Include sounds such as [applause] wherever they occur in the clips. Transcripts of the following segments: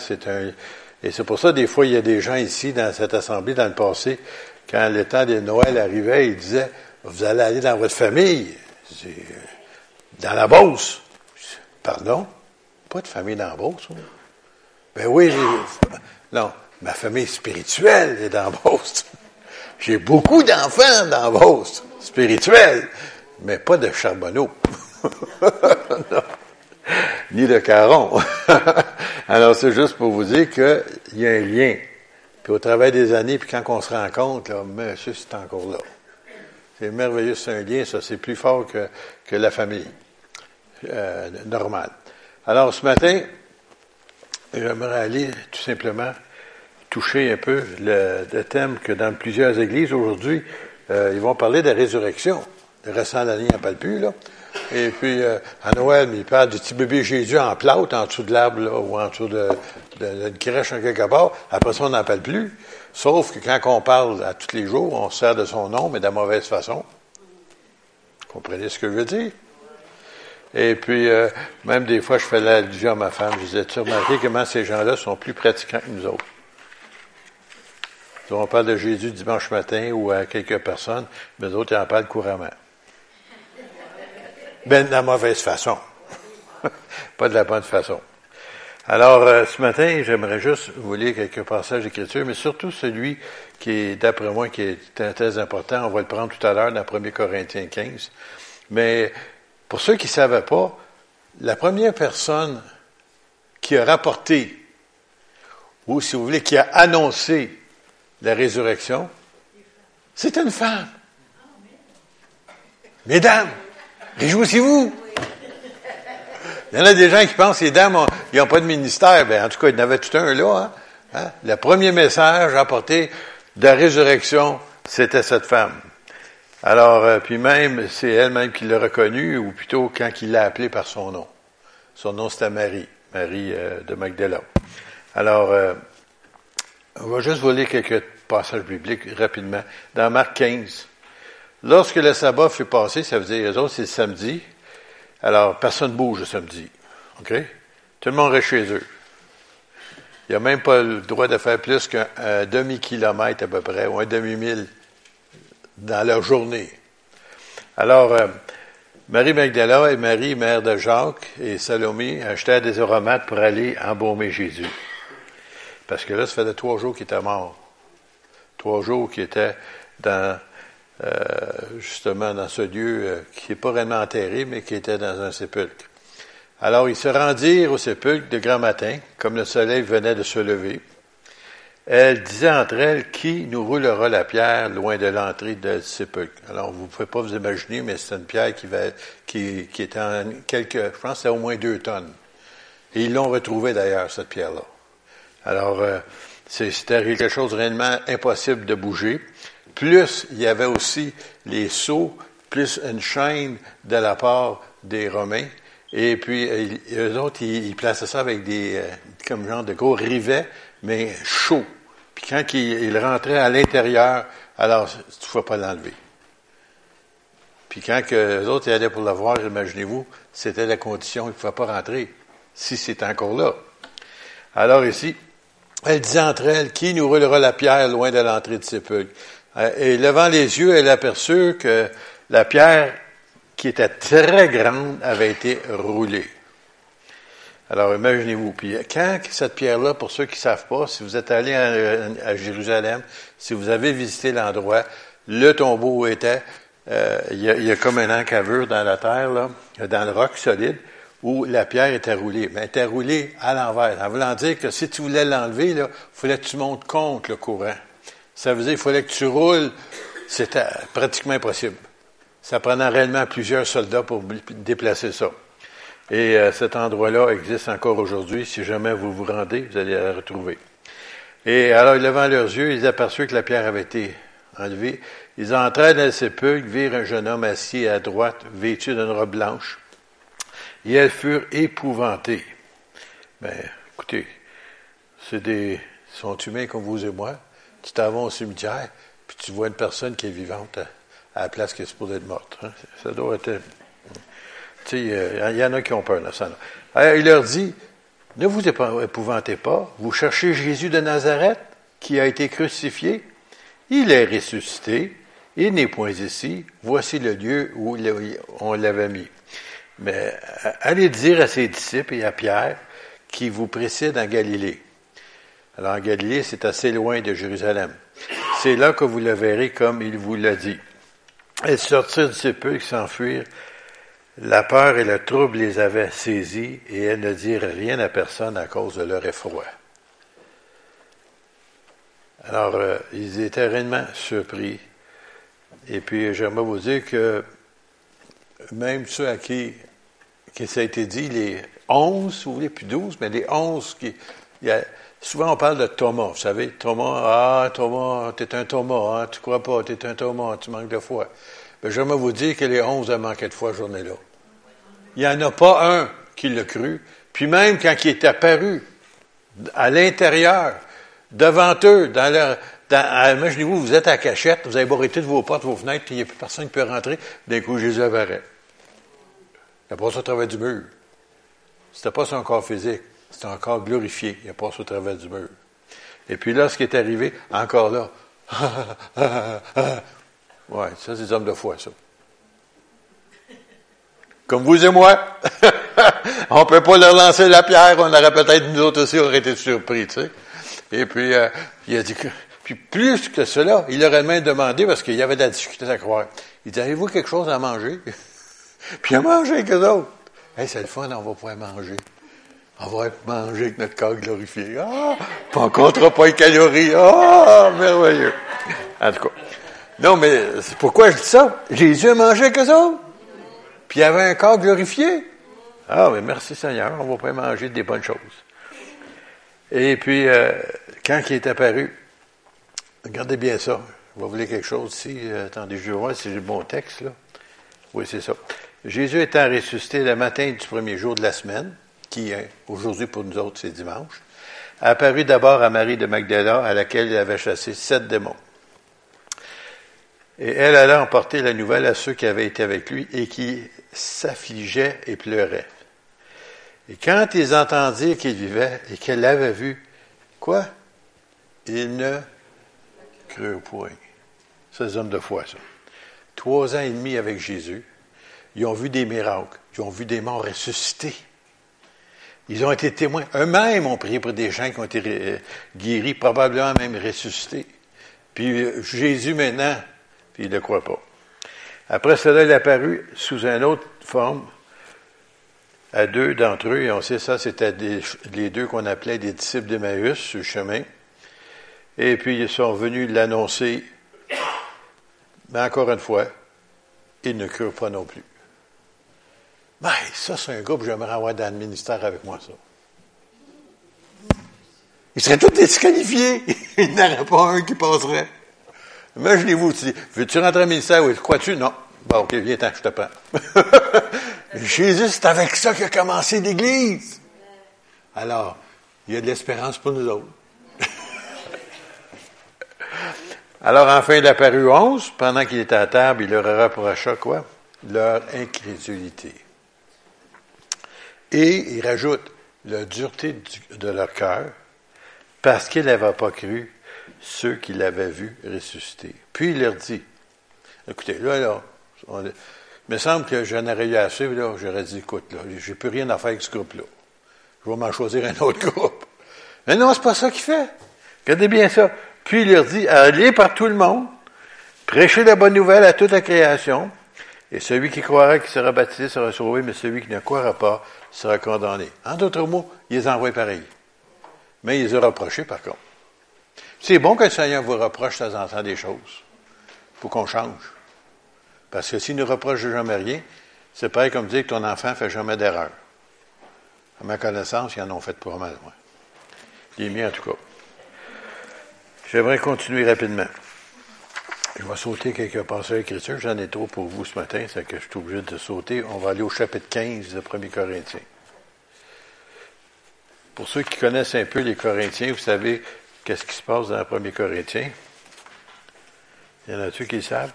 c'est un, et c'est pour ça, des fois, il y a des gens ici, dans cette assemblée, dans le passé, quand le temps de Noël arrivait, ils disaient, vous allez aller dans votre famille, dans la Beauce. Pardon? Pas de famille dans la Beauce, hein? Ben oui, non, ma famille spirituelle est dans la Beauce. [laughs] J'ai beaucoup d'enfants dans la Beauce, spirituels, mais pas de charbonneau. [laughs] non [laughs] ni de caron. [laughs] Alors, c'est juste pour vous dire qu'il y a un lien. Puis au travers des années, puis quand on se rend compte, là, monsieur, c'est encore là. C'est merveilleux, c'est un lien, ça, c'est plus fort que, la famille euh, normale. Alors, ce matin, j'aimerais aller tout simplement toucher un peu le, thème que dans plusieurs églises aujourd'hui, euh, ils vont parler de la résurrection. Le de parle plus, là. Et puis, euh, à Noël, il parle du petit bébé Jésus en plâtre, en dessous de l'arbre, ou en dessous de, de, crèche en quelque part. Après ça, on n'en parle plus. Sauf que quand on parle à tous les jours, on sert de son nom, mais de la mauvaise façon. Comprenez ce que je veux dire? Et puis, euh, même des fois, je fais l'allusion à ma femme. Je disais, tu remarqué comment ces gens-là sont plus pratiquants que nous autres? on parle de Jésus dimanche matin ou à quelques personnes, mais d'autres, ils en parlent couramment. Ben, de la mauvaise façon. [laughs] Pas de la bonne façon. Alors, euh, ce matin, j'aimerais juste vous lire quelques passages d'écriture, mais surtout celui qui est, d'après moi, qui est très important. On va le prendre tout à l'heure dans 1 Corinthiens 15. Mais pour ceux qui ne savaient pas, la première personne qui a rapporté, ou si vous voulez, qui a annoncé la résurrection, c'est une femme. Mesdames, Réjouissez-vous! Il y en a des gens qui pensent que les dames, n'ont pas de ministère. Ben, en tout cas, il y en avait tout un là. Hein? hein? Le premier message apporté de la résurrection, c'était cette femme. Alors, euh, puis même, c'est elle-même qui l'a reconnue, ou plutôt quand il l'a appelée par son nom. Son nom, c'était Marie, Marie euh, de Magdala. Alors, euh, on va juste vous lire quelques passages bibliques rapidement. Dans Marc 15, Lorsque le sabbat fut passé, ça veut dire, les autres, c'est le samedi. Alors, personne ne bouge le samedi. OK? Tout le monde reste chez eux. Il n'y a même pas le droit de faire plus qu'un demi-kilomètre à peu près, ou un demi-mille dans leur journée. Alors, euh, Marie Magdala et Marie, mère de Jacques et Salomé, achetèrent des aromates pour aller embaumer Jésus. Parce que là, ça faisait trois jours qu'il était mort. Trois jours qu'il était dans justement dans ce lieu euh, qui n'est pas réellement enterré, mais qui était dans un sépulcre. Alors ils se rendirent au sépulcre de grand matin, comme le soleil venait de se lever. Elle disait entre elles, qui nous roulera la pierre loin de l'entrée du sépulcre? Alors, vous ne pouvez pas vous imaginer, mais c'est une pierre qui, va, qui, qui était en quelques, je pense c'est au moins deux tonnes. Et ils l'ont retrouvée d'ailleurs, cette pierre-là. Alors, euh, c'était quelque chose réellement impossible de bouger plus il y avait aussi les sceaux, plus une chaîne de la part des Romains. Et puis, euh, eux autres, ils, plaçaient ça avec des, euh, comme genre de gros rivets, mais chauds. Puis quand ils, rentraient à l'intérieur, alors, tu ne pouvais pas l'enlever. Puis quand les autres allaient pour le voir, imaginez-vous, c'était la condition, ils ne pouvaient pas rentrer, si c'est encore là. Alors ici, elle disait entre elles, qui nous roulera la pierre loin de l'entrée de sépulcre? Euh, et levant les yeux, elle aperçut que la pierre, qui était très grande, avait été roulée. Alors imaginez-vous. Puis quand cette pierre-là, pour ceux qui ne savent pas, si vous êtes allé à, Jérusalem, si vous avez visité l'endroit, le tombeau était, euh, il, y a, il, y a, comme un encavure dans la terre, là, dans le roc solide, où la pierre était roulée. Mais elle était roulée à l'envers. En voulant dire que si tu voulais l'enlever, il fallait que tu montes contre le courant. Ça veut dire qu'il fallait que tu roules. C'était pratiquement impossible. Ça prenait réellement plusieurs soldats pour déplacer ça. Et euh, cet endroit-là existe encore aujourd'hui. Si jamais vous vous rendez, vous allez la retrouver. Et alors, levant leurs yeux, ils aperçurent que la pierre avait été enlevée. Ils entrèrent dans le sépulcre, virent un jeune homme assis à droite, vêtu d'une robe blanche. Et elles furent épouvantées. Mais, ben, écoutez, c'est des, sont humains comme vous et moi. Tu t'en vas au cimetière, puis tu vois une personne qui est vivante à, la place qui est supposée être morte. Hein. Ça doit être. Tu sais, il y en a qui ont peur, là, ça. Alors, il leur dit ne vous épouvantez pas, vous cherchez Jésus de Nazareth, qui a été crucifié. Il est ressuscité, il n'est point ici, voici le lieu où on l'avait mis. Mais allez dire à ses disciples et à Pierre qui vous précède en Galilée. Alors Galilée, c'est assez loin de Jérusalem. C'est là que vous le verrez comme il vous l'a dit. Elles sortirent de ces peu et s'enfuirent. La peur et le trouble les avaient saisis et elles ne dirent rien à personne à cause de leur effroi. Alors, euh, ils étaient réellement surpris. Et puis, j'aimerais vous dire que même ceux à qui, qui ça a été dit, les onze, si vous voulez, plus douze, mais les onze qui, Souvent, on parle de Thomas. Vous savez, Thomas, ah, Thomas, t'es un Thomas, hein, tu crois pas, t'es un Thomas, tu manques de foi. Mais j'aimerais vous dire que les onze ont manqué de foi journée-là. Il n'y en a pas un qui l'a cru. Puis même quand il est apparu à l'intérieur, devant eux, dans leur, dans, imaginez-vous, vous êtes à cachette, vous avez barré de vos portes, vos fenêtres, puis il n'y a plus personne qui peut rentrer. D'un coup, Jésus apparaît. Il a passé au travers du mur. C'était pas son corps physique. C'est encore glorifié. Il a passé au travers du mur. Et puis là, ce qui est arrivé, encore là. [laughs] ouais, ça, c'est des hommes de foi, ça. Comme vous et moi. [laughs] on peut pas leur lancer la pierre, on aurait peut-être, nous autres aussi, aurait été surpris, tu sais. Et puis, euh, il a dit que, puis plus que cela, il leur a même demandé, parce qu'il y avait de la difficulté à croire. Il dit, avez-vous quelque chose à manger? [laughs] puis à manger avec eux autres. Hey, c'est le fun, on va pouvoir manger. On va manger avec notre corps glorifié. Ah, pas on comptera pas les calories. Ah, merveilleux. En tout cas. Non, mais c'est pourquoi je dis ça? Jésus a mangé avec eux autres. Puis il avait un corps glorifié. Ah, mais merci Seigneur, on va pas manger des bonnes choses. Et puis, euh, quand il est apparu, regardez bien ça. Vous lire quelque chose ici. attendez, je vais voir si j'ai le bon texte, là. Oui, c'est ça. Jésus étant ressuscité le matin du premier jour de la semaine, aujourd'hui pour nous autres c'est dimanche, a apparu d'abord à Marie de Magdala, à laquelle il avait chassé sept démons. Et elle alla emporter la nouvelle à ceux qui avaient été avec lui et qui s'affligeaient et pleuraient. Et quand ils entendirent qu'il vivait et qu'elle l'avait vu, quoi? Ils ne crurent point. Des hommes de foi. Trois ans et demi avec Jésus. Ils ont vu des miracles. Ils ont vu des morts ressuscités. Ils ont été témoins. Eux-mêmes ont prié pour des gens qui ont été euh, guéris, probablement même ressuscités. Puis euh, Jésus maintenant, puis ne croit pas. Après cela, il est apparu sous une autre forme à deux d'entre eux, et on sait ça, c'était les deux qu'on appelait des disciples d'Emmaüs sur le chemin. Et puis ils sont venus l'annoncer, mais encore une fois, ils ne crurent pas non plus. Ben, ça, c'est un groupe que j'aimerais avoir dans le ministère avec moi, ça. Ils seraient tous disqualifiés. [laughs] Il n'y en aurait pas un qui passerait. Imaginez-vous, tu dis, veux-tu rentrer au ministère? Oui, crois-tu? Non. Bon, OK, viens, je te prends. [laughs] Jésus, c'est avec ça qu'a commencé l'Église. Alors, il y a de l'espérance pour nous autres. [laughs] Alors, enfin, il apparu onze. Pendant qu'il était à table, il leur reprocha quoi? Leur incrédulité. Et il rajoute la dureté de leur cœur, parce qu'ils n'avaient pas cru ceux qui l'avaient vu ressusciter. Puis il leur dit, écoutez, là, là, il me semble que j'en aurais eu assez, là, j'aurais dit, écoute, là, j'ai plus rien à faire avec ce groupe-là. Je vais m'en choisir un autre groupe. Mais non, c'est pas ça qu'il fait. Regardez bien ça. Puis il leur dit, allez par tout le monde, prêchez la bonne nouvelle à toute la création, et celui qui croira qui sera baptisé sera sauvé, mais celui qui ne croira pas sera condamné. En d'autres mots, il les envoie pareil. Mais il les a par contre. C'est bon que le Seigneur vous reproche de temps en temps des choses. pour qu'on change. Parce que s'il ne reproche jamais rien, c'est pareil comme dire que ton enfant ne fait jamais d'erreur. À ma connaissance, ils en ont fait pour mal, moi. Les miens, en tout cas. J'aimerais continuer rapidement. Je vais sauter quelques passages d'écriture. J'en ai trop pour vous ce matin, c'est que je suis obligé de sauter. On va aller au chapitre 15 de 1 Corinthiens. Pour ceux qui connaissent un peu les Corinthiens, vous savez qu'est-ce qui se passe dans 1 Corinthiens? Il y en a-tu qui le savent?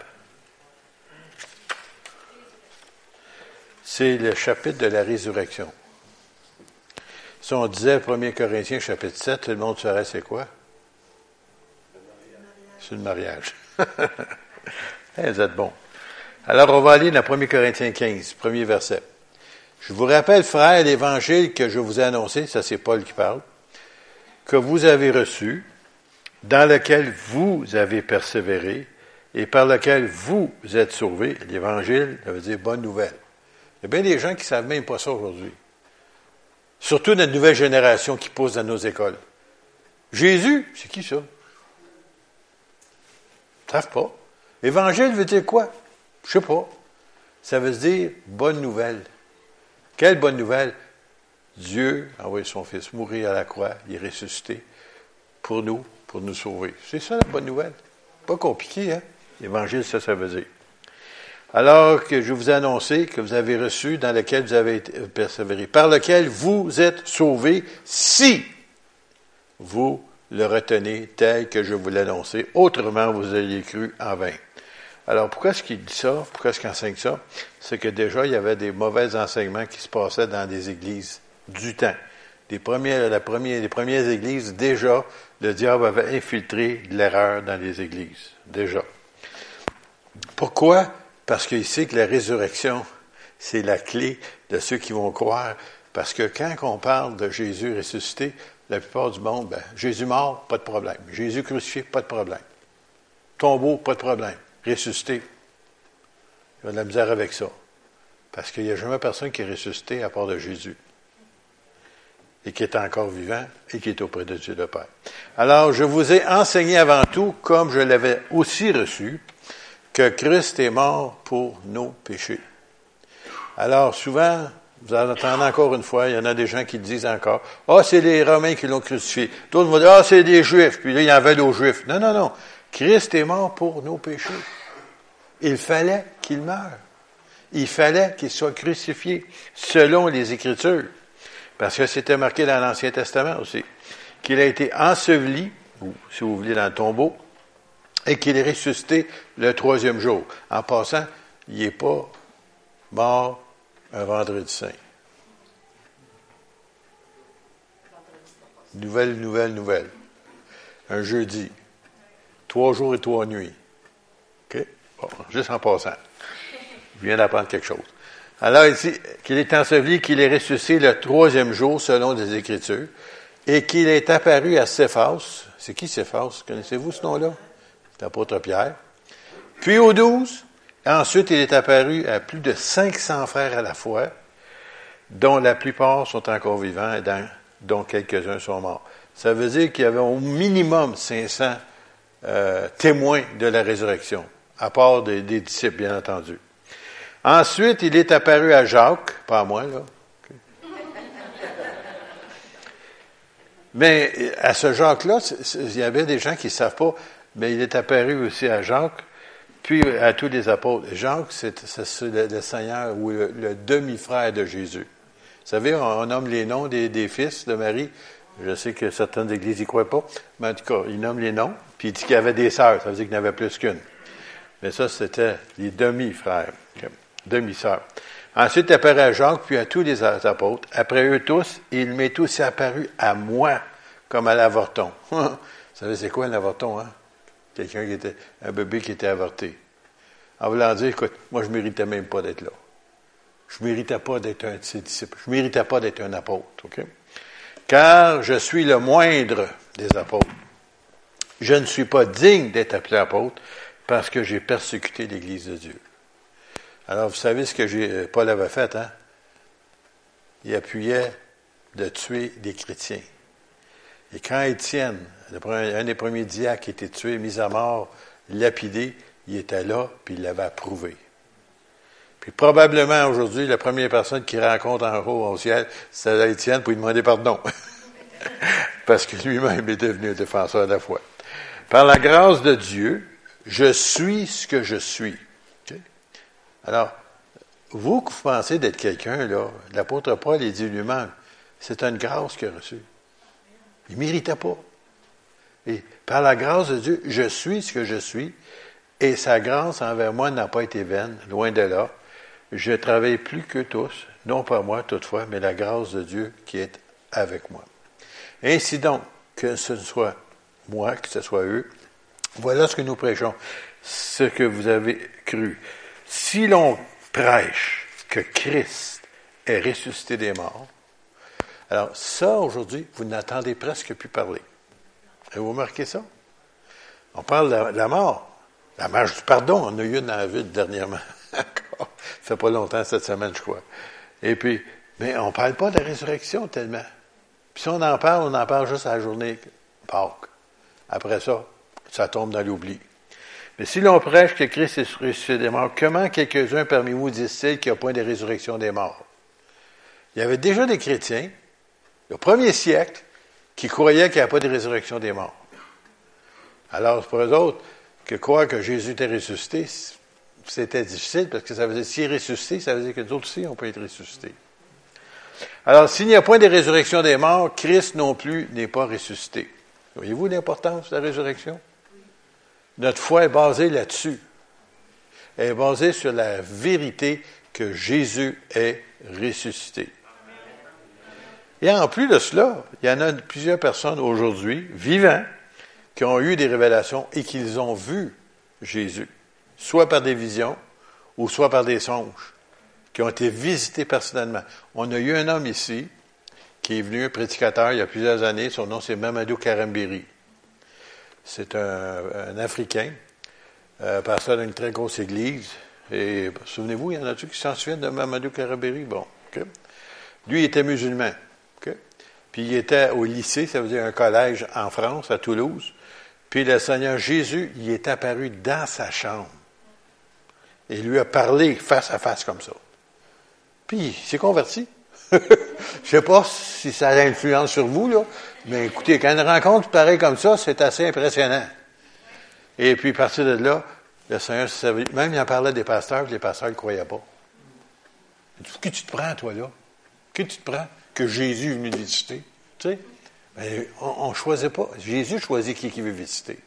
C'est le chapitre de la résurrection. Si on disait 1 Corinthiens chapitre 7, tout le monde saurait c'est quoi? C'est le mariage. [laughs] Eh, vous êtes bon. Alors, on va aller dans 1 Corinthiens 15, premier verset. Je vous rappelle, frère, l'évangile que je vous ai annoncé, ça c'est Paul qui parle, que vous avez reçu, dans lequel vous avez persévéré et par lequel vous êtes sauvés. L'évangile, ça veut dire bonne nouvelle. Il y a bien des gens qui ne savent même pas ça aujourd'hui. Surtout notre nouvelle génération qui pousse dans nos écoles. Jésus, c'est qui ça? Pas. Évangile veut dire quoi? Je sais pas. Ça veut dire bonne nouvelle. Quelle bonne nouvelle? Dieu a envoyé son Fils mourir à la croix, il est ressuscité pour nous, pour nous sauver. C'est ça la bonne nouvelle. Pas compliqué, hein? L'évangile, ça, ça veut dire. Alors que je vous ai annoncé que vous avez reçu, dans lequel vous avez persévéré, par lequel vous êtes sauvés, si vous le retenez tel que je vous annoncé, autrement vous ayez cru en vain. Alors, pourquoi est-ce qu'il dit ça? Pourquoi est-ce qu'il enseigne ça? C'est que déjà, il y avait des mauvais enseignements qui se passaient dans des églises du temps. Les premières, les premières églises, déjà, le diable avait infiltré de l'erreur dans les églises. Déjà. Pourquoi? Parce qu'il sait que la résurrection, c'est la clé de ceux qui vont croire. Parce que quand on parle de Jésus ressuscité, la plupart du monde, ben, Jésus mort, pas de problème. Jésus crucifié, pas de problème. Tombeau, pas de problème. Ressuscité, il y a de la misère avec ça. Parce qu'il n'y a jamais personne qui est ressuscité à part de Jésus. Et qui est encore vivant et qui est auprès de Dieu le Père. Alors, je vous ai enseigné avant tout, comme je l'avais aussi reçu, que Christ est mort pour nos péchés. Alors, souvent, vous en entendez encore une fois, il y en a des gens qui disent encore, ah, oh, c'est les Romains qui l'ont crucifié. D'autres vont dire, ah, oh, c'est des Juifs, puis là, il y en avait aux Juifs. Non, non, non. Christ est mort pour nos péchés. Il fallait qu'il meure. Il fallait qu'il soit crucifié selon les Écritures. Parce que c'était marqué dans l'Ancien Testament aussi. Qu'il a été enseveli, ou si vous voulez, dans le tombeau, et qu'il est ressuscité le troisième jour. En passant, il n'est pas mort un vendredi saint. Nouvelle, nouvelle, nouvelle. Un jeudi. Trois jours et trois nuits. OK? Bon, juste en passant. Je viens d'apprendre quelque chose. Alors, ici, qu'il est enseveli, qu'il est ressuscité le troisième jour, selon les Écritures, et qu'il est apparu à Céphas. C'est qui Céphas? Connaissez-vous ce nom-là? l'apôtre Pierre. Puis aux douze, ensuite il est apparu à plus de 500 frères à la fois, dont la plupart sont encore vivants et dont quelques-uns sont morts. Ça veut dire qu'il y avait au minimum 500 euh, témoins de la résurrection, à part des, disciples, bien entendu. Ensuite, il est apparu à Jacques, pas à moi, là. Mais à ce Jacques-là, il y avait des gens qui ne savent pas mais il est apparu aussi à Jacques, puis à tous les apôtres. Jacques, c'est le, Seigneur ou le, demi-frère de Jésus. Vous savez, on, nomme les noms des, fils de Marie. Je sais que certaines églises n'y croient pas, mais en tout cas, il nomme les noms, puis il dit qu'il y avait des sœurs, ça veut dire qu'il n'y avait plus qu'une. Mais ça, c'était les demi-frères, demi-sœurs. Ensuite, apparaît à Jacques, puis à tous les apôtres. Après eux tous, il m'est aussi apparu à moi, comme à l'avorton. [laughs] Vous savez, c'est quoi un avorton, hein? Quelqu'un qui était, un bébé qui était avorté. En voulant dire, écoute, moi, je ne méritais même pas d'être là. Je ne méritais pas d'être un de ses disciples. Je ne méritais pas d'être un apôtre, OK? Car je suis le moindre des apôtres. Je ne suis pas digne d'être appelé apôtre parce que j'ai persécuté l'Église de Dieu. Alors, vous savez ce que euh, Paul avait fait, hein? Il appuyait de tuer des chrétiens. Et quand Étienne un des premiers diacres était tué, mis à mort, lapidé, il était là, puis il l'avait approuvé. Puis probablement aujourd'hui, la première personne qu'il rencontre en haut au ciel, c'est Étienne pour lui demander pardon. [laughs] Parce que lui-même est devenu défenseur de la foi. Par la grâce de Dieu, je suis ce que je suis. Alors, vous que vous pensez d'être quelqu'un, l'apôtre Paul, il dit lui-même, c'est une grâce qu'il a reçue. Il ne méritait pas. Et par la grâce de Dieu, je suis ce que je suis, et sa grâce envers moi n'a pas été vaine, loin de là. Je travaille plus que tous, non pas moi toutefois, mais la grâce de Dieu qui est avec moi. Ainsi donc, que ce soit moi, que ce soit eux, voilà ce que nous prêchons, ce que vous avez cru. Si l'on prêche que Christ est ressuscité des morts, alors ça, aujourd'hui, vous n'entendez presque plus parler. Avez-vous remarqué ça? On parle de la mort. La marche du pardon, on a eu une dans dernièrement. [laughs] Ça fait pas longtemps, cette semaine, je crois. Et puis, mais on ne parle pas de la résurrection tellement. Puis si on en parle, on en parle juste à la journée Pâques. Après ça, ça tombe dans l'oubli. Mais si l'on prêche que Christ est ressuscité des morts, comment quelques-uns parmi vous disent-ils qu'il n'y a point de résurrection des morts? Il y avait déjà des chrétiens, au premier siècle, qui croyaient qu'il n'y a pas de résurrection des morts. Alors, pour eux autres, que croire que Jésus était ressuscité, c'était difficile parce que ça veut dire, s'il est ressuscité, ça veut dire que nous aussi, on peut être ressuscités. Alors, s'il n'y a point de résurrection des morts, Christ non plus n'est pas ressuscité. Voyez-vous l'importance de la résurrection? Notre foi est basée là-dessus. Elle est basée sur la vérité que Jésus est ressuscité. Et en plus de cela, il y en a plusieurs personnes aujourd'hui, vivants, qui ont eu des révélations et qu'ils ont vu Jésus, soit par des visions ou soit par des songes, qui ont été visités personnellement. On a eu un homme ici qui est venu, un prédicateur, il y a plusieurs années. Son nom, c'est Mamadou Karambiri. C'est un, Africain, euh, pasteur d'une très grosse église. Et souvenez-vous, il y en a-tu qui s'en souviennent de Mamadou Karambiri? Bon, Lui, il était musulman. Puis il était au lycée, ça veut dire un collège en France, à Toulouse. Puis le Seigneur Jésus, il est apparu dans sa chambre. Et lui a parlé face à face comme ça. Puis il s'est converti. [laughs] Je sais pas si ça a influence sur vous, là, mais écoutez, quand une rencontre pareille comme ça, c'est assez impressionnant. Et puis, à partir de là, le Seigneur, même il en parlait des pasteurs, les pasteurs ne croyaient pas. Qui tu te prends, toi, là? Qui tu te prends? Que Jésus est venu visiter? Tu sais? Mais on ne choisit pas. Jésus choisit qui, qui veut visiter.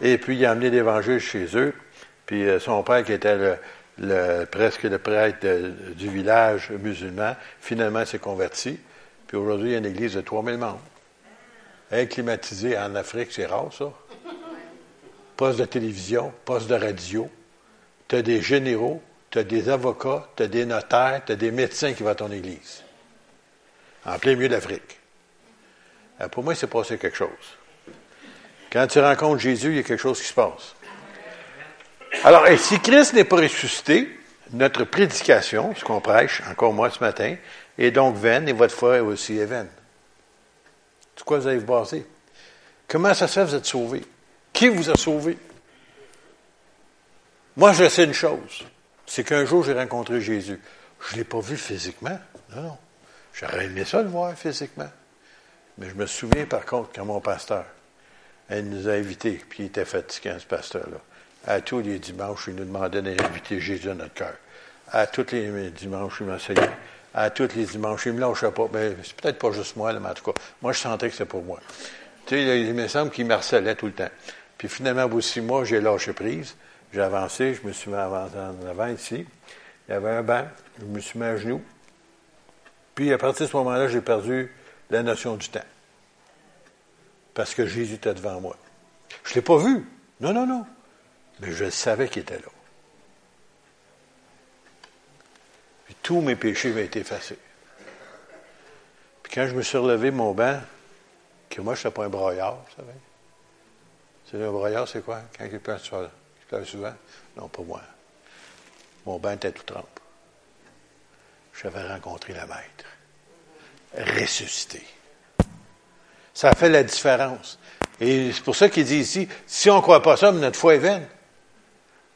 Et puis, il a amené l'Évangile chez eux. Puis, euh, son père, qui était le, presque le prêtre du village musulman, finalement s'est converti. Puis aujourd'hui, il y a une église de 3000 membres. Inclimatisée en Afrique, c'est rare, ça. Poste de télévision, poste de radio. Tu as des généraux, tu as des avocats, tu as des notaires, tu as des médecins qui vont à ton église. En plein milieu de l'Afrique. Euh, pour moi, il s'est passé quelque chose. Quand tu rencontres Jésus, il y a quelque chose qui se passe. Alors, et si Christ n'est pas ressuscité, notre prédication, ce qu'on prêche, encore moi ce matin, est donc vaine et votre foi est aussi vaine. C'est quoi vous allez vous? Comment ça se fait vous êtes sauvé? Qui vous a sauvé? Moi, je sais une chose. C'est qu'un jour, j'ai rencontré Jésus. Je ne l'ai pas vu physiquement. Non, non. J'aurais aimé ça le voir physiquement. Mais je me souviens par contre quand mon pasteur, elle nous a invités, puis il était fatigué, ce pasteur-là. À tous les dimanches, il nous demandait d'inviter Jésus à notre cœur. À tous les dimanches, il m'enseignait. À tous les dimanches, il me lâchait pas. Mais c'est peut-être pas juste moi, mais en tout cas, moi, je sentais que c'était pour moi. Tu sais, il me semble qu'il harcelait tout le temps. Puis finalement, au bout six mois, j'ai lâché prise. J'ai avancé, je me suis mis en avant ici. Il y avait un banc, je me suis mis à genoux. Puis à partir de ce moment-là, j'ai perdu la notion du temps. Parce que Jésus était devant moi. Je ne l'ai pas vu. Non, non, non. Mais je savais qu'il était là. Puis tous mes péchés m'ont été effacés. Puis quand je me suis relevé mon banc, que moi, je n'étais pas un broyard, vous savez. C'est un broyard, c'est quoi? Quand il pleure, il pleure souvent? Non, pas moi. Mon banc était tout trempe. J'avais rencontré la maître ressuscité. Ça fait la différence. Et c'est pour ça qu'il dit ici, si on ne croit pas ça, notre foi est vaine.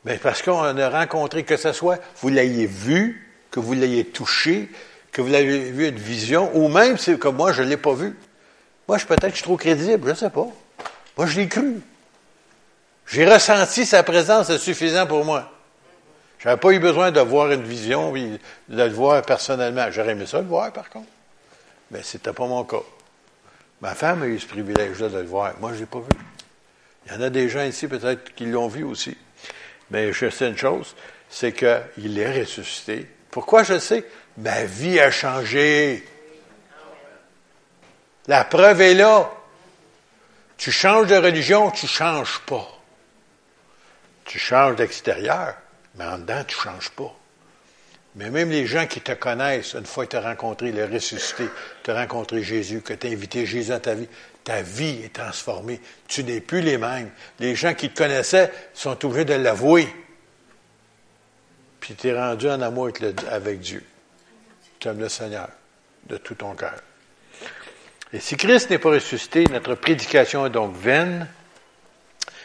Mais parce qu'on a rencontré, que ce soit, vous l'ayez vu, que vous l'ayez touché, que vous l'ayez vu une vision, ou même comme moi, je ne l'ai pas vu. Moi, je peut-être que je suis trop crédible, je ne sais pas. Moi, je l'ai cru. J'ai ressenti sa présence, c'est suffisant pour moi. Je n'avais pas eu besoin de voir une vision, de le voir personnellement. J'aurais aimé ça le voir, par contre. Mais ce n'était pas mon cas. Ma femme a eu ce privilège-là de le voir. Moi, je ne l'ai pas vu. Il y en a des gens ici, peut-être, qui l'ont vu aussi. Mais je sais une chose, c'est qu'il est ressuscité. Pourquoi je sais? Ma vie a changé. La preuve est là. Tu changes de religion, tu changes pas. Tu changes d'extérieur, mais en dedans, tu changes pas. Mais même les gens qui te connaissent, une fois que tu as rencontré le ressuscité, tu as rencontré Jésus, que tu as invité Jésus à ta vie, ta vie est transformée. Tu n'es plus les mêmes. Les gens qui te connaissaient sont obligés de l'avouer. Puis tu es rendu en amour avec Dieu. Tu aimes le Seigneur de tout ton cœur. Et si Christ n'est pas ressuscité, notre prédication est donc vaine,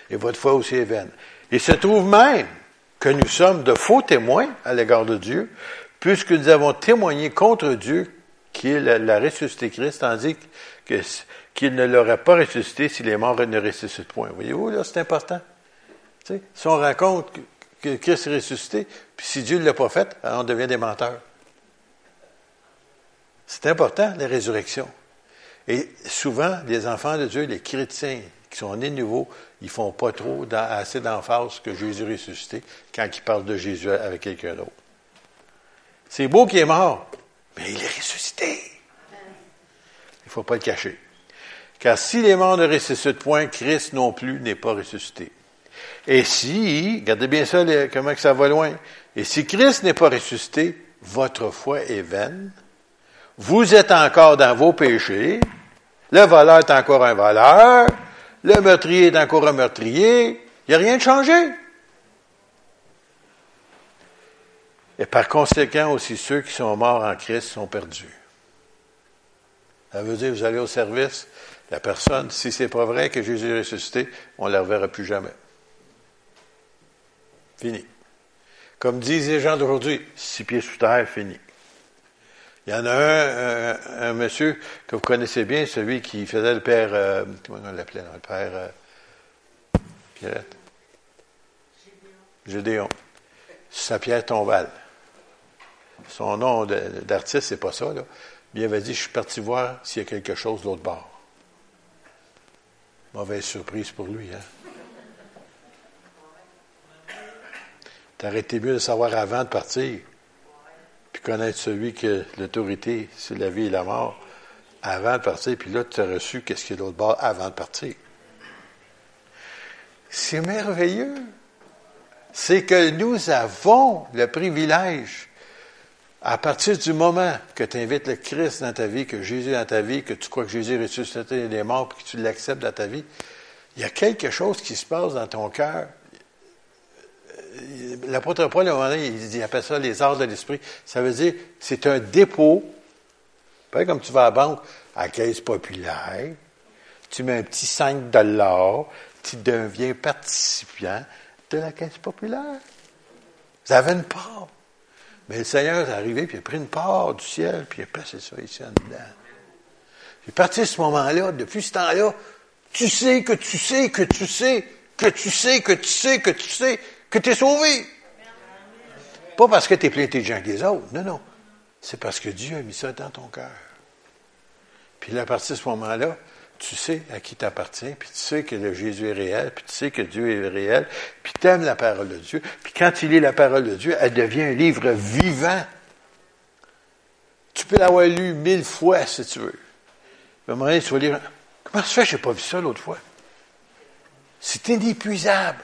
et votre foi aussi est vaine. Il se trouve même que nous sommes de faux témoins à l'égard de Dieu, puisque nous avons témoigné contre Dieu qui l'a ressuscité Christ, tandis qu'il ne l'aurait pas ressuscité si les morts ne ressuscitent point. Voyez-vous, là, c'est important. si on raconte que Christ est ressuscité, puis si Dieu ne l'a pas fait, on devient des menteurs. C'est important, la résurrection. Et souvent, les enfants de Dieu, les chrétiens qui sont nés nouveaux, ils font pas trop assez d'emphase que Jésus ressuscité quand ils parlent de Jésus avec quelqu'un d'autre. C'est beau qu'il est mort, mais il est ressuscité. Il ne faut pas le cacher. Car si les morts ne ressuscitent point, Christ non plus n'est pas ressuscité. Et si, regardez bien ça, comment que ça va loin. Et si Christ n'est pas ressuscité, votre foi est vaine, vous êtes encore dans vos péchés, le voleur est encore un voleur, le meurtrier est encore un meurtrier, il n'y a rien de changé. Et par conséquent, aussi ceux qui sont morts en Christ sont perdus. Ça veut dire, vous allez au service, la personne, si c'est pas vrai que Jésus est ressuscité, on ne la reverra plus jamais. Fini. Comme disent les gens d'aujourd'hui, six pieds sous terre, fini. Il y en a un, un, monsieur que vous connaissez bien, celui qui faisait le père, euh, comment on l'appelait, le père euh, Pierrette? Gédéon. Saint-Pierre Tombal. Son nom d'artiste, c'est pas ça, là. il avait dit, je suis parti voir s'il y a quelque chose de l'autre bord. Mauvaise surprise pour lui, hein. T'aurais été mieux de savoir avant de partir connaître celui qui a l'autorité sur la vie et la mort avant de partir, puis là, tu as reçu qu'est-ce qu'il y a l'autre bord avant de partir. C'est merveilleux. C'est que nous avons le privilège, à partir du moment que tu invites le Christ dans ta vie, que Jésus est dans ta vie, que tu crois que Jésus est ressuscité des morts, puis que tu l'acceptes dans ta vie, il y a quelque chose qui se passe dans ton cœur l'apôtre Paul, à un moment donné, il, appelle ça les arts de l'esprit. Ça veut dire, c'est un dépôt. Pas comme tu vas à la banque, à la caisse populaire, tu mets un petit 5 dollars, tu deviens participant de la caisse populaire. Vous avez une part. Mais le Seigneur est arrivé, puis il a pris une part du ciel, puis il a passé ça ici en dedans. Puis à partir de ce moment-là, depuis ce temps-là, tu sais que tu sais que tu sais que tu sais que tu sais que tu sais que tu es sauvé. Pas parce que tu es plus intelligent que les autres. Non, non. C'est parce que Dieu a mis ça dans ton cœur. Puis à partir de ce moment-là, tu sais à qui t'appartiens, puis tu sais que le Jésus est réel, puis tu sais que Dieu est réel, puis tu aimes la parole de Dieu. Puis quand il lit la parole de Dieu, elle devient un livre vivant. Tu peux l'avoir lu mille fois si tu veux. À un moment donné, tu vas lire, comment ça fait que je n'ai pas vu ça l'autre fois? C'est inépuisable.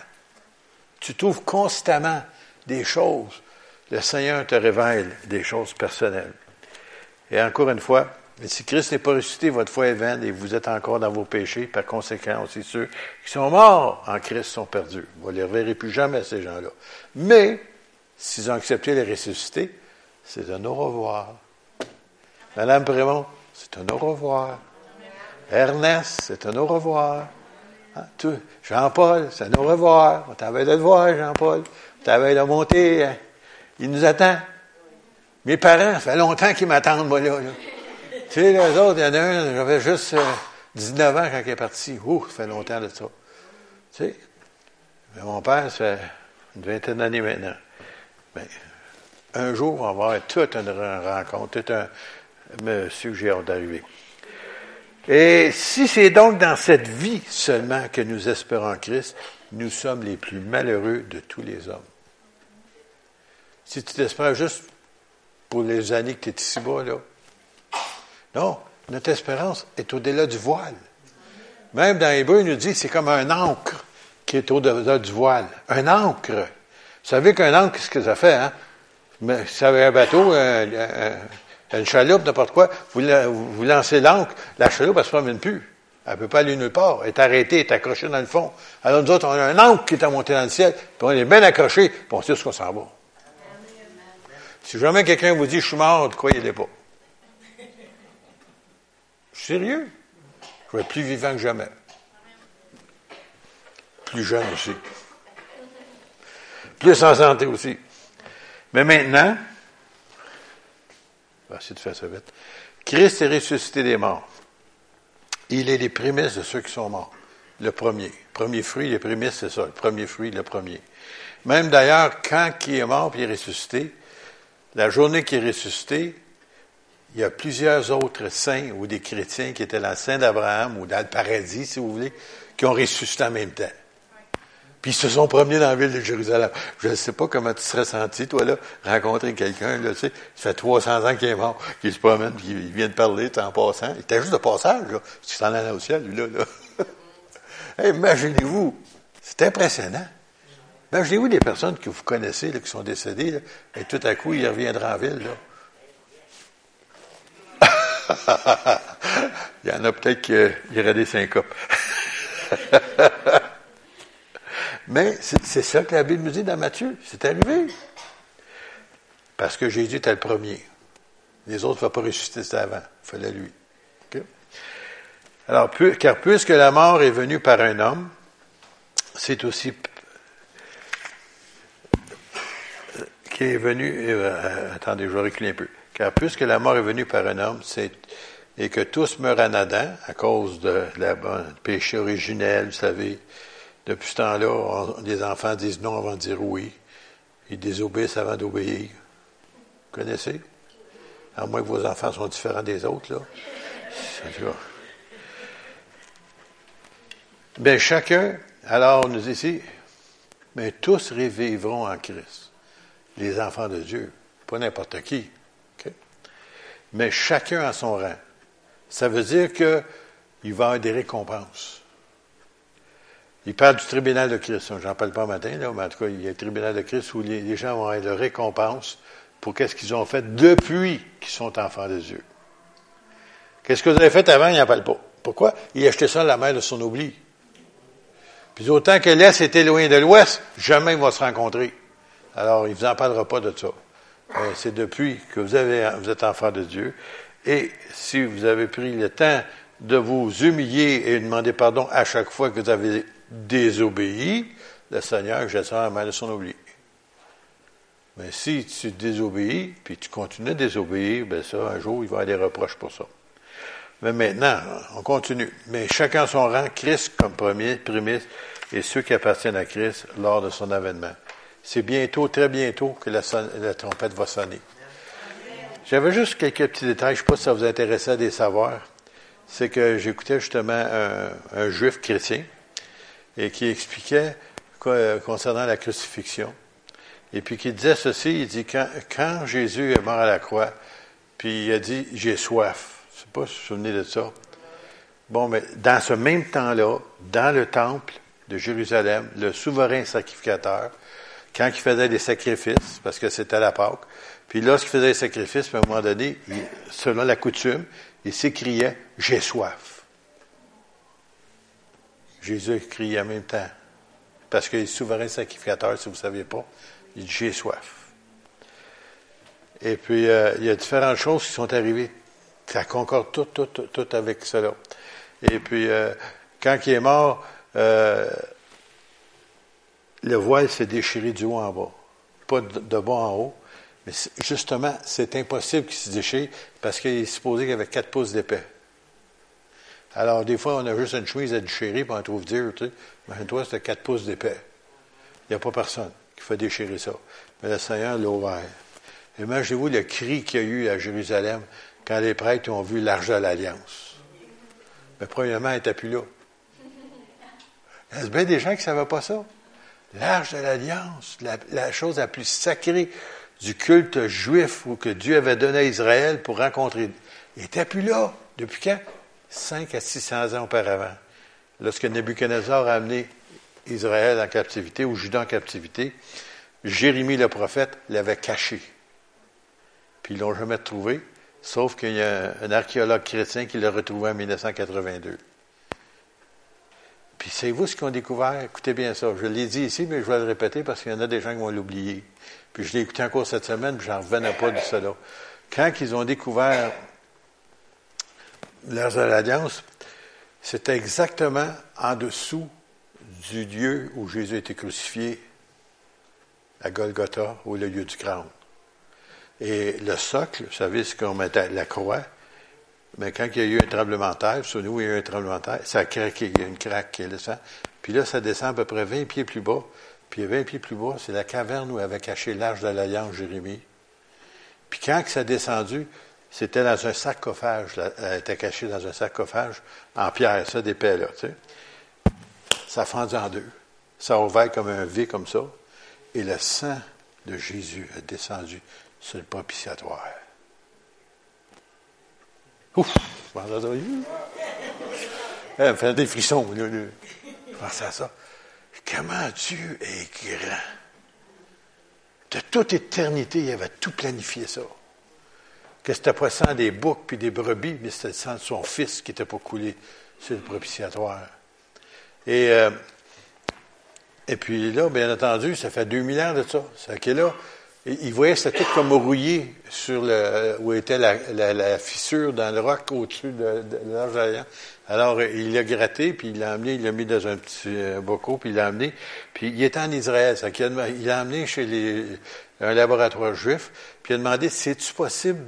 Tu trouves constamment des choses. Le Seigneur te révèle des choses personnelles. Et encore une fois, si Christ n'est pas ressuscité, votre foi est vaine et vous êtes encore dans vos péchés. Par conséquent, aussi ceux qui sont morts en Christ sont perdus. Vous ne les reverrez plus jamais, ces gens-là. Mais, s'ils ont accepté les ressuscités, c'est un au revoir. Madame Prémont, c'est un au revoir. Ernest, c'est un au revoir. Hein, Jean-Paul, c'est au revoir. On t'avait de le voir, Jean-Paul. On t'avait de monter. Hein. Il nous attend. Mes parents, ça fait longtemps qu'ils m'attendent, moi, là. Tu sais, les autres, il y en a un, j'avais juste 19 euh, ans quand il est parti. Ouh, ça fait longtemps de ça. Tu sais, mais mon père, ça fait une vingtaine d'années maintenant. Mais un jour, on va avoir toute une rencontre, tout un monsieur hâte d'arriver. Et si c'est donc dans cette vie seulement que nous espérons Christ, nous sommes les plus malheureux de tous les hommes. Si tu t'espères juste pour les années que tu es ici-bas, là. Non, Notre espérance est au-delà du voile. Même dans Hébreu, il nous dit c'est comme un ancre qui est au-delà du voile. Un ancre. Vous savez qu'un ancre, qu'est-ce que ça fait, hein? Mais si vous avez un une chaloupe, n'importe quoi, vous, vous lancez l'ancre, la chaloupe, elle se promène plus. Elle ne peut pas aller nulle part. Elle est arrêtée, elle est accrochée dans le fond. Alors nous autres, on a un ancre qui est monté dans le ciel, puis on est bien accroché, puis on sait ce qu'on s'en va. Si jamais quelqu'un vous dit, je suis mort, croyez-le pas? Je suis sérieux? Je vais être plus vivant que jamais. Plus jeune aussi. Plus en santé aussi. Mais maintenant, on essayer de faire ça vite. Christ est ressuscité des morts. Il est les prémices de ceux qui sont morts. Le premier. Premier fruit, les prémices, c'est ça. Le premier fruit, le premier. Même d'ailleurs, quand il est mort il est ressuscité, la journée qu'il est ressuscité, il y a plusieurs autres saints ou des chrétiens qui étaient dans le d'Abraham ou dans le paradis, si vous voulez, qui ont ressuscité en même temps. Puis ils se sont promenés dans la ville de Jérusalem. Je ne sais pas comment tu serais senti, toi, là, rencontrer quelqu'un, là, tu sais, ça fait 300 ans qu'il est mort, qu'il se promène, puis vient de parler, en passant. Il était juste de passage, là. Tu s'en allais au ciel, lui, là, là. [laughs] imaginez-vous. C'est impressionnant. Imaginez-vous des personnes que vous connaissez, là, qui sont décédées, et tout à coup, il reviendra en ville, là. [laughs] il y en a peut-être qui y aurait des syncopes. [laughs] Mais c'est ça que la Bible nous dit dans Matthieu. C'est arrivé. Parce que Jésus était le premier. Les autres ne vont pas ressusciter avant. Il fallait lui. Alors, car puisque la mort est venue par un homme, c'est aussi qui est venu. Euh, attendez, je vais un peu. Car puisque la mort est venue par un homme, c'est et que tous meurent en Adam à cause de la, du péché originel, vous savez, depuis ce temps-là, les enfants disent non avant de dire oui. Ils désobéissent avant d'obéir. Vous connaissez? À moins que vos enfants soient différents des autres, là. Bien, chacun, alors nous ici, mais tous revivront en Christ. Les enfants de Dieu, pas n'importe qui. Mais chacun à son rang. Ça veut dire qu'il va y avoir des récompenses. Il parle du tribunal de Christ. J'en parle pas matin, là, mais en tout cas, il y a le tribunal de Christ où les, gens vont avoir de récompense pour qu'est-ce qu'ils ont fait depuis qu'ils sont enfants de Dieu. Qu'est-ce que vous avez fait avant, il n'en parle pas. Pourquoi? Il a acheté ça à la mer de son oubli. Puis autant que l'Est est éloigné de l'Ouest, jamais ils vont se rencontrer. Alors, il ne vous en parlera pas de ça. C'est depuis que vous, avez, êtes enfant de Dieu. Et si vous avez pris le temps de vous humilier et demander pardon à chaque fois que vous avez désobéis, le Seigneur jettera la main de son oubli. Mais si tu désobéis, puis tu continues de désobéir, ben ça, un jour, il va y avoir des reproches pour ça. Mais maintenant, on continue. Mais chacun son rang, Christ comme premier, prémisse, et ceux qui appartiennent à Christ lors de son avènement. C'est bientôt, très bientôt, que la, trompette va sonner. J'avais juste quelques petits détails, je ne sais pas si ça vous intéressait des savoirs. C'est que j'écoutais justement un juif chrétien, et qui expliquait euh, concernant la crucifixion. Et puis qui disait ceci, il dit, quand, Jésus est mort à la croix, puis il a dit, j'ai soif. Je ne sais pas si vous vous souvenez de ça. Bon, mais dans ce même temps-là, dans le temple de Jérusalem, le souverain sacrificateur, quand il faisait des sacrifices, parce que c'était la Pâque, puis lorsqu'il faisait des sacrifices, à un moment donné, selon la coutume, il s'écriait, j'ai soif. Jésus crié en même temps. Parce qu'il est souverain sacrificateur, si vous ne saviez pas. Il dit J'ai soif. Et puis, euh, il y a différentes choses qui sont arrivées. Ça concorde tout, tout, tout, avec cela. Et puis, euh, quand il est mort, euh, le voile s'est déchiré du haut en bas. Pas de, de bas en haut. Mais justement, c'est impossible qu'il se déchire parce qu'il est supposé qu'il avait quatre pouces d'épais. Alors, des fois, on a juste une chemise à déchirer, puis on trouve dur, tu sais. Mais toi, c'était 4 pouces d'épais. Il n'y a pas personne qui fait déchirer ça. Mais le Seigneur l'a ouvert. Imaginez-vous le cri qu'il y a eu à Jérusalem quand les prêtres ont vu l'argent de l'Alliance. Mais premièrement, il n'était plus là. Il y a bien des gens qui ne savaient pas ça? L'arche de l'Alliance, la, chose la plus sacrée du culte juif ou que Dieu avait donné à Israël pour rencontrer, n'était plus là Depuis quand? 5 à 600 ans auparavant. Lorsque Nebuchadnezzar a amené Israël en captivité, ou Judas en captivité, Jérémie le prophète l'avait caché. Puis ils l'ont jamais trouvé, sauf qu'il y a un archéologue chrétien qui l'a retrouvé en 1982. Puis c'est vous ce qu'ils ont découvert? Écoutez bien ça. Je l'ai dit ici, mais je vais le répéter parce qu'il y en a des gens qui vont l'oublier. Puis je l'ai écouté encore cette semaine, puis j'en revenais pas de cela. Quand ils ont découvert l'âge de l'Alliance, c'était exactement en dessous du lieu où Jésus a été crucifié à Golgotha, ou le lieu du crâne. Et le socle, vous savez ce qu'on mettait, la croix, mais quand il y a eu un tremblement de terre, sur nous, il y a eu un tremblement de terre, ça a craqué, il y a une craque qui descend. Puis là, ça descend à peu près 20 pieds plus bas. Puis 20 pieds plus bas, c'est la caverne où avait caché l'arche de l'Alliance Jérémie. Puis quand ça a descendu, c'était dans un sarcophage, elle était cachée dans un sarcophage en pierre, ça, d'épais, là, tu sais. Ça a fendu en deux. Ça a ouvert comme un V, comme ça. Et le sang de Jésus est descendu sur le propitiatoire. Ouf! Elle me fait des frissons. Là, là. Je à ça. Comment Dieu est grand. De toute éternité, il avait tout planifié ça. Que c'était pas sang des boucs puis des brebis, mais c'était le sang de son fils qui était pas coulé sur le propitiatoire. Et euh, et puis là, bien entendu, ça fait 2000 ans de ça. C'est que là, il voyait c'était tout comme rouillé sur où était la, fissure dans le roc au-dessus de, de Alors, il l'a gratté, puis il l'a amené, il l'a mis dans un petit euh, bocal, puis il l'a amené. Puis il était en Israël. il l'a amené chez un laboratoire juif, puis il a demandé, c'est-tu possible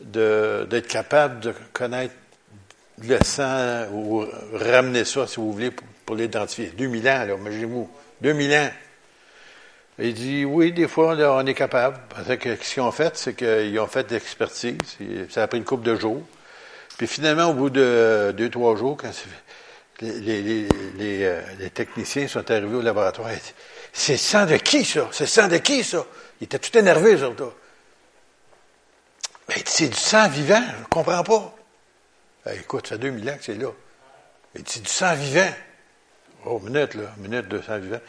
d'être capable de connaître le sang ou ramener ça, si vous voulez, pour l'identifier? 2000 ans, là, imaginez-vous. 2000 ans. Il dit, oui, des fois, on est capable. Parce que ce qu'ils ont fait, c'est qu'ils ont fait l'expertise. Ça a pris une couple de jours. Puis finalement, au bout de deux, trois jours, quand euh, les, techniciens sont arrivés au laboratoire, ils c'est sang de qui, ça? C'est sang de qui, ça? Ils étaient tout énervés, surtout. Mais c'est du sang vivant, je ne comprends pas. Ben, écoute, ça fait 2000 ans que c'est là. Mais c'est du sang vivant. Oh, minute, là, minute de sang vivant.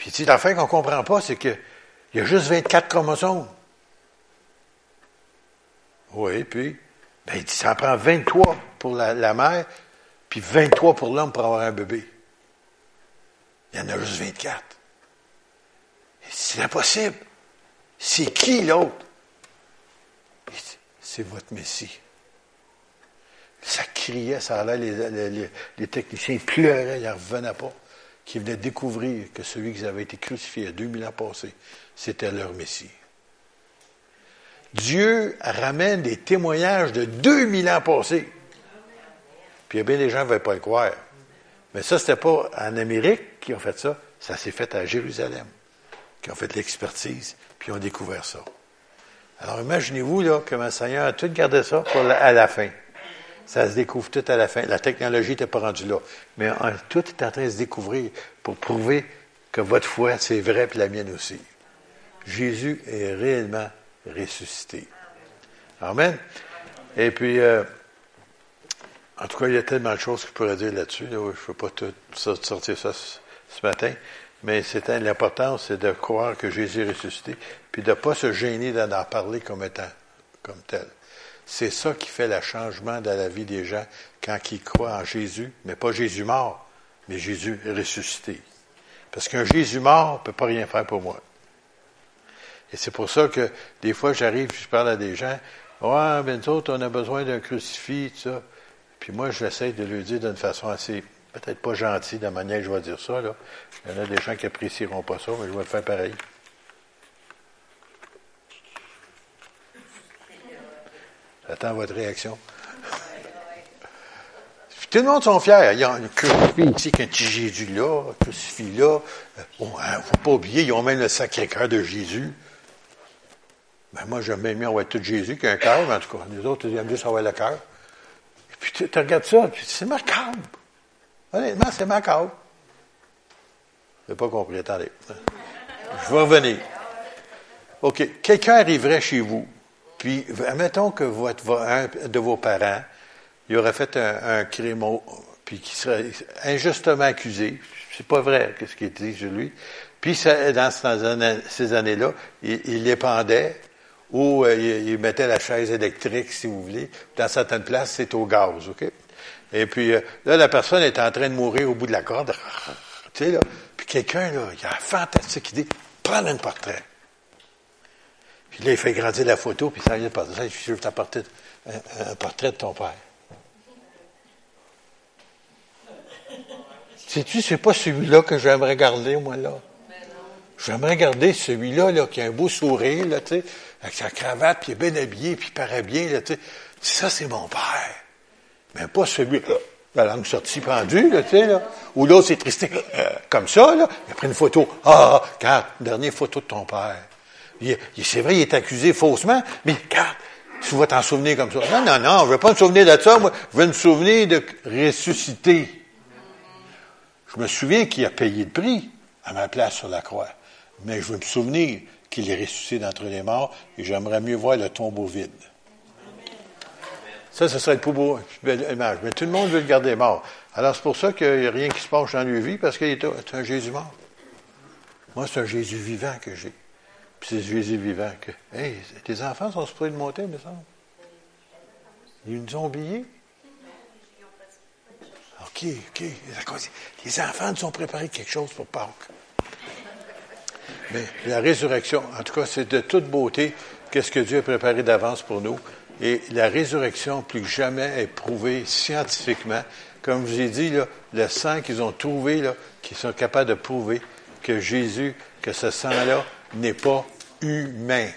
Puis, tu l'affaire qu'on ne comprend pas, c'est qu'il y a juste 24 chromosomes. Oui, puis, ben, il dit, ça en prend 23 pour la, mère, puis 23 pour l'homme pour avoir un bébé. Il y en a juste 24. C'est impossible. C'est qui l'autre? C'est votre Messie. Ça criait, ça allait, les, les, techniciens pleuraient, ils n'en revenaient pas, qui venaient découvrir que celui qui avait été crucifié a 2000 ans passés, c'était leur Messie. Dieu ramène des témoignages de 2000 ans passés. Puis bien des gens ne veulent pas le croire. Mais ça, ce n'était pas en Amérique qui ont fait ça, ça s'est fait à Jérusalem, qui ont fait l'expertise, puis ont découvert ça. Alors imaginez-vous là, comment le Seigneur a tout gardé ça pour à la fin. Ça se découvre tout à la fin. La technologie n'était pas rendue là. Mais tout est en train de se découvrir pour prouver que votre foi, c'est vrai, puis la mienne aussi. Jésus est réellement ressuscité. Amen. Et puis, euh, en tout cas, il y a tellement de choses que je pourrais dire là-dessus. Je ne peux pas tout sortir ça ce matin. Mais c'était l'important, c'est de croire que Jésus est ressuscité, puis de ne pas se gêner d'en parler comme étant comme tel. C'est ça qui fait le changement dans la vie des gens quand ils croient en Jésus, mais pas Jésus mort, mais Jésus ressuscité. Parce qu'un Jésus mort ne peut pas rien faire pour moi. Et c'est pour ça que des fois j'arrive, je parle à des gens, ouais, ben nous autres, on a besoin d'un crucifix, tout ça. Puis moi, j'essaie de le dire d'une façon assez, peut-être pas gentille, de la manière que je vais dire ça. Il y en a des gens qui apprécieront pas ça, mais je vais le faire pareil. J'attends votre réaction. tout le monde sont fiers. Il y a un crucifix ici, un petit Jésus là, un crucifix là. Bon, hein, faut pas oublier, ils ont même le Sacré-Cœur de Jésus. Ben, moi, j'aime bien mieux avoir tout Jésus qu'un cœur, en tout cas, les autres, ils aiment juste avoir le cœur. Et puis, tu, regardes ça, puis c'est macabre. Honnêtement, c'est macabre. Je n'ai pas compris, attendez. Je vais revenir. OK. Quelqu'un arriverait chez vous puis, admettons que votre, un de vos parents il aurait fait un, crime, puis qu'il serait injustement accusé. C'est pas vrai, ce qui est dit sur lui. Puis, dans ces années-là, il, il les pendait ou euh, il, mettait la chaise électrique, si vous voulez. Dans certaines places, c'est au gaz, OK? Et puis, euh, là, la personne est en train de mourir au bout de la corde. Tu sais, là. Puis quelqu'un, là, il a un fantastique idée. Prends un portrait. Puis là, il fait grandir la photo, puis ça y est, ça, je veux t'apporter un, un portrait de ton père. Sais-tu, c'est pas celui-là que j'aimerais garder, moi, là? J'aimerais garder celui-là, là, qui a un beau sourire, là, tu sais, avec sa cravate, puis il est bien habillé, puis paraît bien, là, tu sais. Ça, c'est mon père. Mais pas celui, là, la langue sortie pendue, là, tu sais, là. Ou l'autre s'est tristé, comme ça, là. Il a pris une photo. Ah, regarde, dernière photo de ton père. C'est vrai, il est accusé faussement, mais regarde, tu vas t'en souvenir comme ça. Non, non, non, je veux pas me souvenir de ça, moi. Je veux me souvenir de ressusciter. Je me souviens qu'il a payé le prix à ma place sur la croix. Mais je veux me souvenir qu'il est ressuscité d'entre les morts et j'aimerais mieux voir le tombeau vide. Ça, ce serait le plus beau image. Mais tout le monde veut le garder mort. Alors, c'est pour ça qu'il n'y a rien qui se passe dans leur vie, parce qu'il est un Jésus mort. Moi, c'est un Jésus vivant que j'ai. Puis c'est Jésus vivant que. Hey, tes enfants sont supposés de monter, me semble. Ils nous ont oubliés. OK, OK. Les enfants nous ont préparé quelque chose pour Pâques. Mais la résurrection, en tout cas, c'est de toute beauté qu'est-ce que Dieu a préparé d'avance pour nous. Et la résurrection, plus que jamais, est prouvée scientifiquement. Comme je vous ai dit, là, le sang qu'ils ont trouvé, qu'ils sont capables de prouver que Jésus, que ce sang-là n'est pas humain,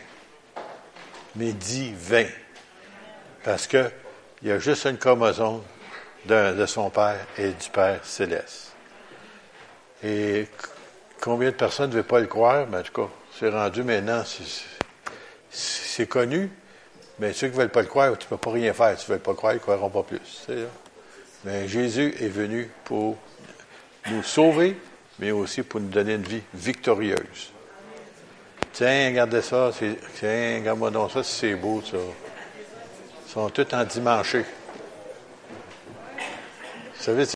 mais divin. Parce qu'il y a juste une chromosome de, son Père et du Père céleste. Et combien de personnes ne veulent pas le croire? Mais en tout cas, c'est rendu maintenant, c'est connu, mais ceux qui ne veulent pas le croire, tu ne peux pas rien faire. Tu ne veux pas croire, ils ne croiront pas plus. Mais Jésus est venu pour nous sauver, mais aussi pour nous donner une vie victorieuse. Tiens, regardez ça, tiens, regarde-moi donc ça, c'est beau, ça. Ils sont tous en dimanche. Vous savez,